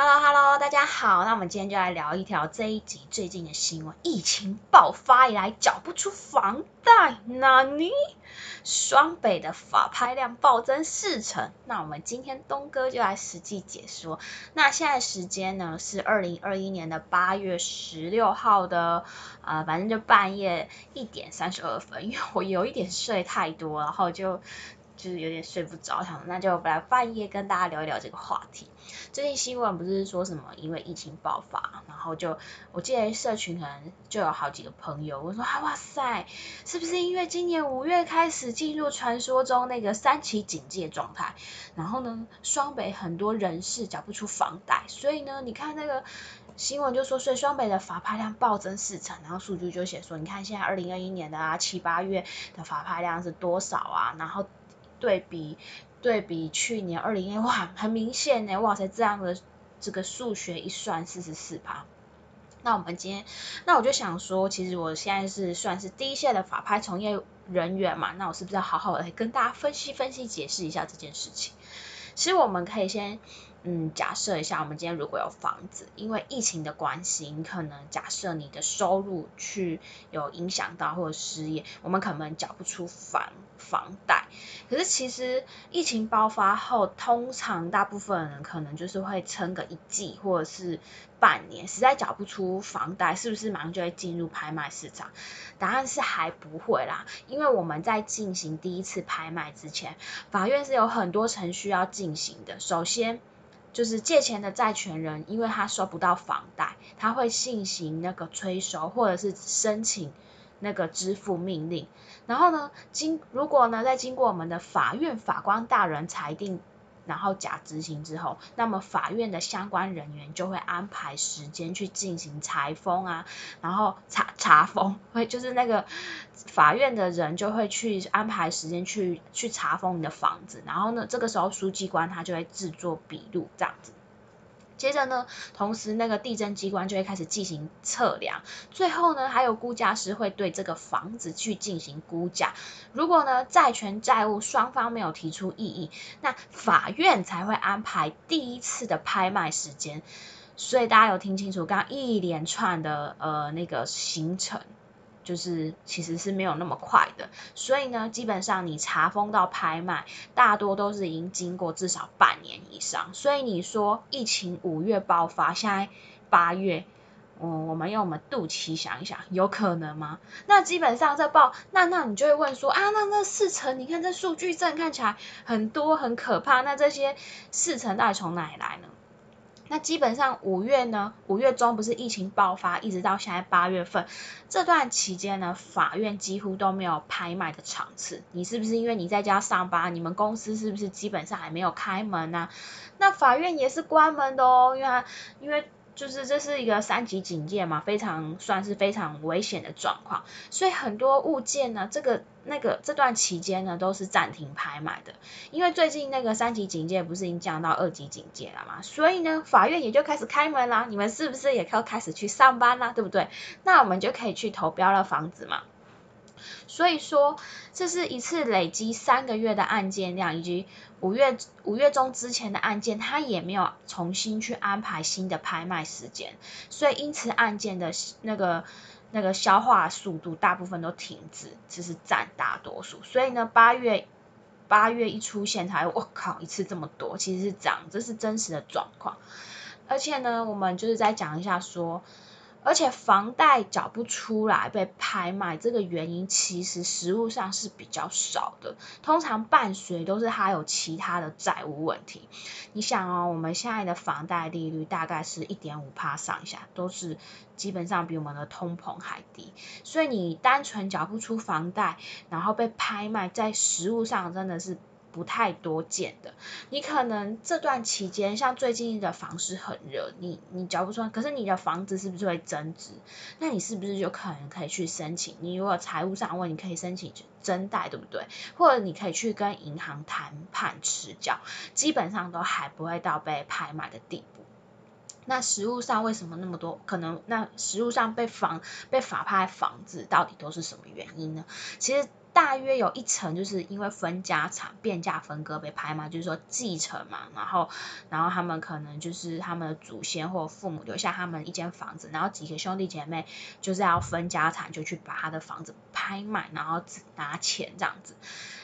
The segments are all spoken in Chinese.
Hello Hello，大家好，那我们今天就来聊一条这一集最近的新闻，疫情爆发以来缴不出房贷，那你双北的法拍量暴增四成。那我们今天东哥就来实际解说。那现在时间呢是二零二一年的八月十六号的，呃，反正就半夜一点三十二分，因为我有一点睡太多，然后就。就是有点睡不着，想那就来半夜跟大家聊一聊这个话题。最近新闻不是说什么因为疫情爆发，然后就我记得社群可能就有好几个朋友我说啊哇塞，是不是因为今年五月开始进入传说中那个三期警戒状态，然后呢双北很多人士缴不出房贷，所以呢你看那个新闻就说，所以双北的法拍量暴增四成，然后数据就写说，你看现在二零二一年的啊七八月的法拍量是多少啊，然后。对比对比去年二零年，哇，很明显呢，哇塞，这样的这个数学一算四十四趴。那我们今天，那我就想说，其实我现在是算是第一线的法拍从业人员嘛，那我是不是要好好来跟大家分析分析解释一下这件事情？其实我们可以先。嗯，假设一下，我们今天如果有房子，因为疫情的关系，你可能假设你的收入去有影响到或者失业，我们可能缴不出房房贷。可是其实疫情爆发后，通常大部分人可能就是会撑个一季或者是半年，实在缴不出房贷，是不是马上就会进入拍卖市场？答案是还不会啦，因为我们在进行第一次拍卖之前，法院是有很多程序要进行的。首先就是借钱的债权人，因为他收不到房贷，他会进行那个催收，或者是申请那个支付命令。然后呢，经如果呢，在经过我们的法院法官大人裁定。然后假执行之后，那么法院的相关人员就会安排时间去进行裁封啊，然后查查封，会就是那个法院的人就会去安排时间去去查封你的房子，然后呢，这个时候书记官他就会制作笔录这样子。接着呢，同时那个地震机关就会开始进行测量，最后呢，还有估价师会对这个房子去进行估价。如果呢债权债务双方没有提出异议，那法院才会安排第一次的拍卖时间。所以大家有听清楚刚刚一连串的呃那个行程。就是其实是没有那么快的，所以呢，基本上你查封到拍卖，大多都是已经经过至少半年以上。所以你说疫情五月爆发，现在八月，嗯，我们用我们肚脐想一想，有可能吗？那基本上这报，那那你就会问说啊，那那四成，你看这数据证看起来很多很可怕，那这些四成到底从哪里来呢？那基本上五月呢，五月中不是疫情爆发，一直到现在八月份这段期间呢，法院几乎都没有拍卖的场次。你是不是因为你在家上班，你们公司是不是基本上还没有开门呢？那法院也是关门的哦，因为因为。就是这是一个三级警戒嘛，非常算是非常危险的状况，所以很多物件呢，这个那个这段期间呢都是暂停拍卖的，因为最近那个三级警戒不是已经降到二级警戒了嘛，所以呢法院也就开始开门啦，你们是不是也要开始去上班啦，对不对？那我们就可以去投标了房子嘛。所以说，这是一次累积三个月的案件量，以及五月五月中之前的案件，它也没有重新去安排新的拍卖时间，所以因此案件的那个那个消化速度大部分都停止，这是占大多数。所以呢，八月八月一出现才，我靠，一次这么多，其实是这样，这是真实的状况。而且呢，我们就是再讲一下说。而且房贷缴不出来被拍卖，这个原因其实实物上是比较少的，通常伴随都是他有其他的债务问题。你想哦，我们现在的房贷利率大概是一点五趴上下，都是基本上比我们的通膨还低，所以你单纯缴不出房贷，然后被拍卖，在实物上真的是。不太多见的，你可能这段期间，像最近的房市很热，你你缴不出，可是你的房子是不是会增值？那你是不是就可能可以去申请？你如果财务上问，你可以申请增贷，对不对？或者你可以去跟银行谈判持缴，基本上都还不会到被拍卖的地步。那实物上为什么那么多？可能那实物上被房被法拍房子到底都是什么原因呢？其实。大约有一层就是因为分家产、变价分割被拍卖，就是说继承嘛，然后然后他们可能就是他们的祖先或父母留下他们一间房子，然后几个兄弟姐妹就是要分家产，就去把他的房子拍卖，然后只拿钱这样子。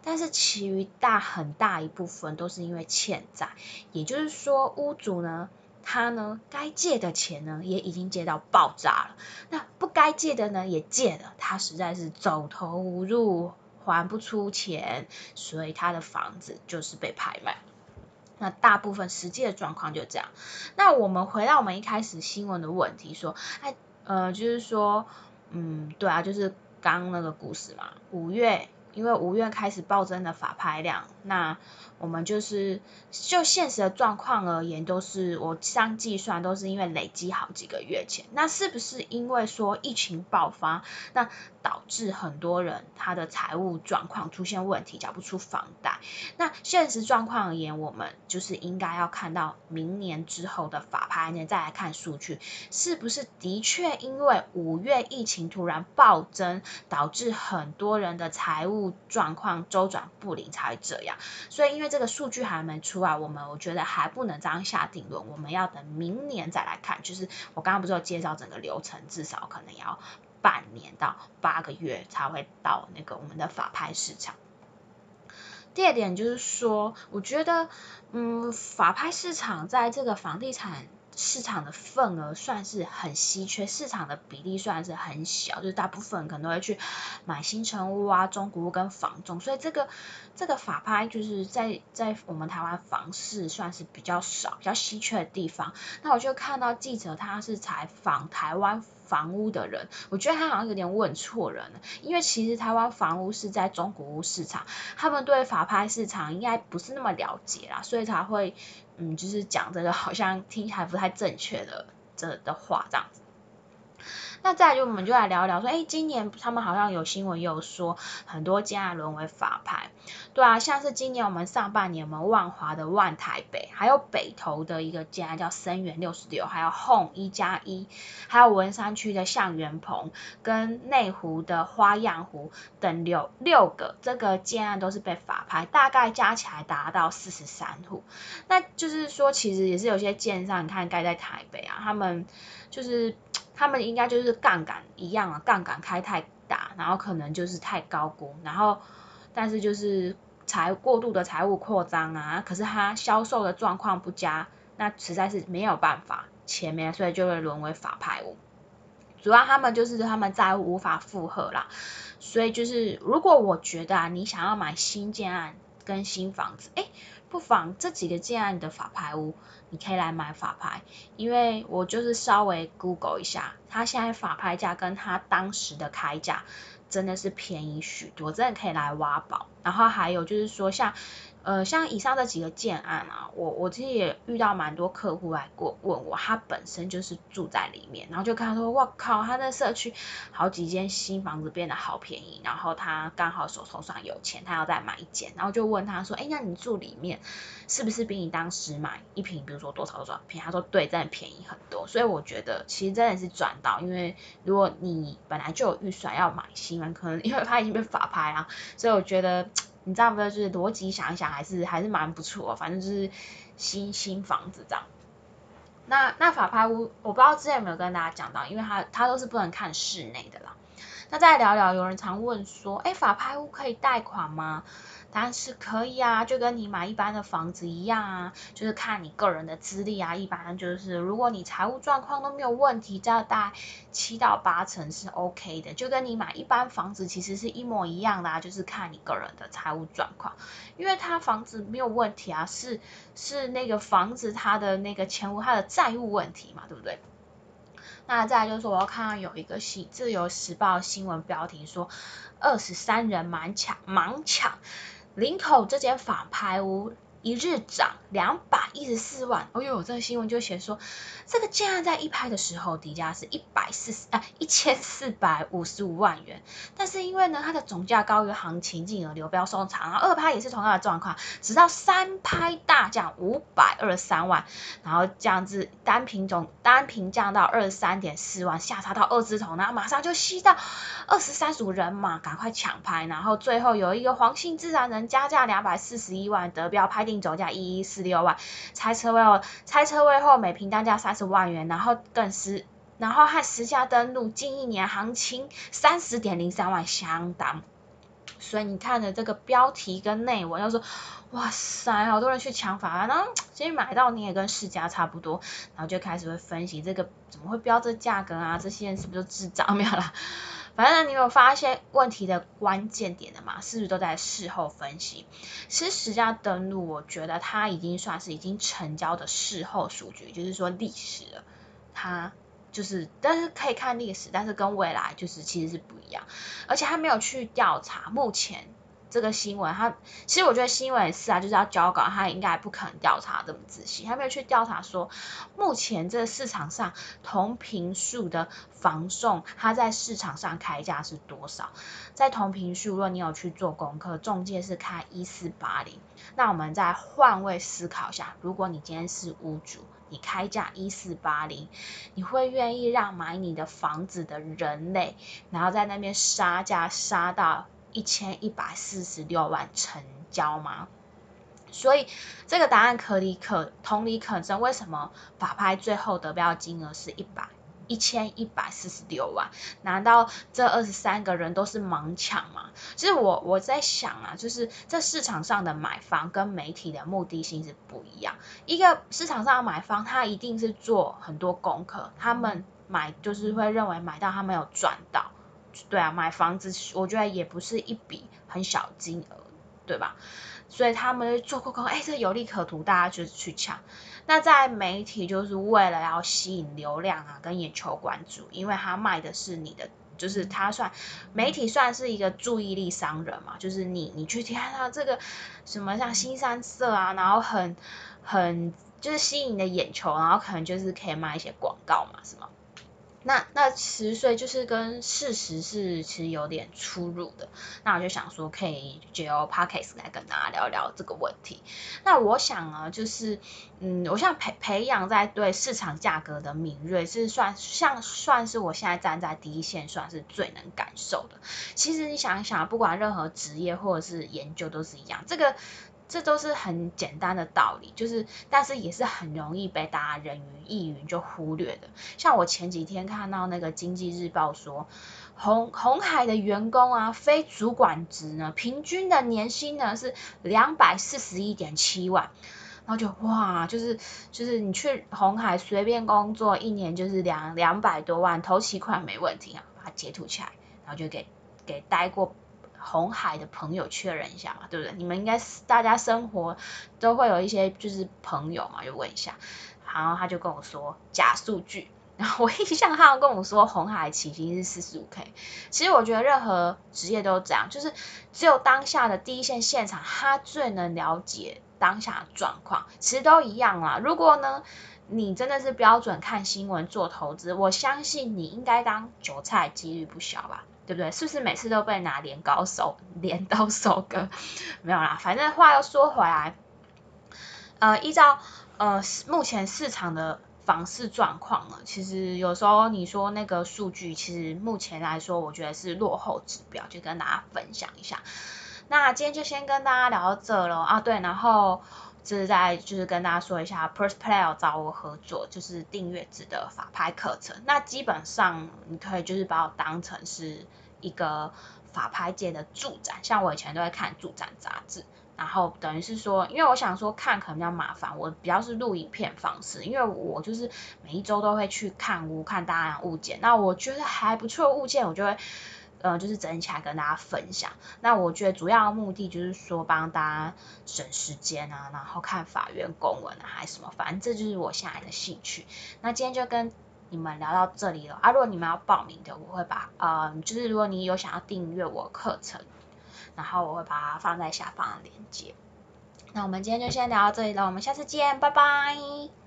但是其余大很大一部分都是因为欠债，也就是说屋主呢。他呢，该借的钱呢，也已经借到爆炸了。那不该借的呢，也借了。他实在是走投无路，还不出钱，所以他的房子就是被拍卖。那大部分实际的状况就这样。那我们回到我们一开始新闻的问题，说，哎，呃，就是说，嗯，对啊，就是刚那个故事嘛，五月。因为五月开始暴增的法拍量，那我们就是就现实的状况而言，都是我这样计算，都是因为累积好几个月前。那是不是因为说疫情爆发，那导致很多人他的财务状况出现问题，缴不出房贷？那现实状况而言，我们就是应该要看到明年之后的法拍呢，再来看数据，是不是的确因为五月疫情突然暴增，导致很多人的财务状况周转不灵才会这样，所以因为这个数据还没出来，我们我觉得还不能这样下定论，我们要等明年再来看。就是我刚刚不是有介绍整个流程，至少可能要半年到八个月才会到那个我们的法拍市场。第二点就是说，我觉得嗯，法拍市场在这个房地产。市场的份额算是很稀缺，市场的比例算是很小，就是大部分可能都会去买新城屋啊、中古屋跟房中，所以这个这个法拍就是在在我们台湾房市算是比较少、比较稀缺的地方。那我就看到记者他是采访台湾。房屋的人，我觉得他好像有点问错人了，因为其实台湾房屋是在中古屋市场，他们对法拍市场应该不是那么了解啦，所以才会嗯，就是讲这个好像听起来不太正确的这的话这样子。那再就我们就来聊一聊，说，哎，今年他们好像有新闻有说，很多建案沦为法拍，对啊，像是今年我们上半年我们万华的万台北，还有北投的一个建案叫生源六十六，还有 Home 一加一，还有文山区的向元鹏跟内湖的花样湖等六六个这个建案都是被法拍，大概加起来达到四十三户，那就是说其实也是有些建商，你看盖在台北啊，他们就是。他们应该就是杠杆一样啊，杠杆开太大，然后可能就是太高估，然后但是就是财过度的财务扩张啊，可是他销售的状况不佳，那实在是没有办法，前面所以就会沦为法拍屋。主要他们就是他们债务无法负荷啦，所以就是如果我觉得啊，你想要买新建案跟新房子，哎。不妨这几个建案的法牌屋，你可以来买法牌，因为我就是稍微 Google 一下，它现在法牌价跟它当时的开价真的是便宜许多，真的可以来挖宝。然后还有就是说像。呃，像以上这几个建案啊，我我其实也遇到蛮多客户来过问我，他本身就是住在里面，然后就看他说，哇靠，他那社区好几间新房子变得好便宜，然后他刚好手头上有钱，他要再买一间，然后就问他说，哎，那你住里面是不是比你当时买一平，比如说多少多少平？他说对，真的便宜很多，所以我觉得其实真的是赚到，因为如果你本来就有预算要买新房，可能因为他已经被法拍啊，所以我觉得。你知道不？就是逻辑想一想，还是还是蛮不错。反正就是新新房子这样。那那法拍屋，我不知道之前有没有跟大家讲到，因为它它都是不能看室内的啦。那再聊聊，有人常问说，哎，法拍屋可以贷款吗？但是可以啊，就跟你买一般的房子一样啊，就是看你个人的资历啊。一般就是如果你财务状况都没有问题，这样大概七到八成是 OK 的，就跟你买一般房子其实是一模一样的啊，就是看你个人的财务状况。因为他房子没有问题啊，是是那个房子它的那个钱物它的债务问题嘛，对不对？那再就是说，我要看到有一个新自由时报新闻标题说，二十三人盲抢盲抢。林口这间法拍屋一日涨两百一十四万。哦呦，这个新闻就写说，这个竟然在一拍的时候底价是一百四十啊一千四百五十五万元，但是因为呢它的总价高于行情，进而流标收藏。然后二拍也是同样的状况，直到三拍大降五百二十三万，然后降至单品种单品降到二十三点四万，下杀到二字头，然后马上就吸到二十三组人马，赶快抢拍，然后最后有一个黄姓自然人加价两百四十一万得标，拍定总价一一四六万，拆车位后拆车位后每平单价三十万元，然后更是然后和实价登录近一年行情三十点零三万相当。所以你看的这个标题跟内文，要说哇塞，好多人去抢法案，然后其实买到你也跟市价差不多，然后就开始会分析这个怎么会标这价格啊？这些人是不是智障？没有啦，反正你有发现问题的关键点的嘛？是不是都在事后分析？其实实价登录，我觉得它已经算是已经成交的事后数据，就是说历史了，它。就是，但是可以看历史，但是跟未来就是其实是不一样，而且他没有去调查目前这个新闻，他其实我觉得新闻是啊，就是要交稿，他应该不可能调查这么仔细，他没有去调查说目前这个市场上同频数的房送，它在市场上开价是多少？在同频数，如果你有去做功课，中介是开一四八零，那我们再换位思考一下，如果你今天是屋主。你开价一四八零，你会愿意让买你的房子的人类，然后在那边杀价杀到一千一百四十六万成交吗？所以这个答案可理可同理可证，为什么法拍最后得标金额是一百？一千一百四十六万，难道这二十三个人都是盲抢吗？其实我我在想啊，就是这市场上的买方跟媒体的目的性是不一样。一个市场上的买方，他一定是做很多功课，他们买就是会认为买到他没有赚到，对啊，买房子我觉得也不是一笔很小金额，对吧？所以他们做功课，哎，这有利可图，大家就是去抢。那在媒体就是为了要吸引流量啊，跟眼球关注，因为他卖的是你的，就是他算媒体算是一个注意力商人嘛，就是你你去看到这个什么像新三色啊，然后很很就是吸引你的眼球，然后可能就是可以卖一些广告嘛，是吗？那那十岁就是跟事实是其实有点出入的，那我就想说可以借由 podcast 来跟大家聊聊这个问题。那我想啊，就是嗯，我想培培养在对市场价格的敏锐，是算像算是我现在站在第一线，算是最能感受的。其实你想一想，不管任何职业或者是研究都是一样，这个。这都是很简单的道理，就是，但是也是很容易被大家人云亦云就忽略的。像我前几天看到那个经济日报说，红红海的员工啊，非主管职呢，平均的年薪呢是两百四十一点七万，然后就哇，就是就是你去红海随便工作一年就是两两百多万，投期款没问题啊，把它截图起来，然后就给给待过。红海的朋友确认一下嘛，对不对？你们应该大家生活都会有一些就是朋友嘛，就问一下。然后他就跟我说假数据，然后我印象他跟我说红海起薪是四十五 K。其实我觉得任何职业都这样，就是只有当下的第一线现场，他最能了解当下的状况。其实都一样啦。如果呢，你真的是标准看新闻做投资，我相信你应该当韭菜几率不小吧。对不对？是不是每次都被拿镰刀收镰刀收割？没有啦，反正话又说回来，呃，依照呃目前市场的房市状况呢，其实有时候你说那个数据，其实目前来说，我觉得是落后指标，就跟大家分享一下。那今天就先跟大家聊到这了啊，对，然后。这是在就是跟大家说一下，Pers Player 找我合作，就是订阅制的法拍课程。那基本上你可以就是把我当成是一个法拍界的助展，像我以前都会看助展杂志，然后等于是说，因为我想说看可能比较麻烦，我比较是录影片方式，因为我就是每一周都会去看屋，看大量物件，那我觉得还不错物件，我就会。嗯，就是整理起来跟大家分享。那我觉得主要目的就是说帮大家省时间啊，然后看法院公文啊，还是什么，反正这就是我现在的兴趣。那今天就跟你们聊到这里了啊。如果你们要报名的，我会把呃，就是如果你有想要订阅我课程，然后我会把它放在下方的链接。那我们今天就先聊到这里了，我们下次见，拜拜。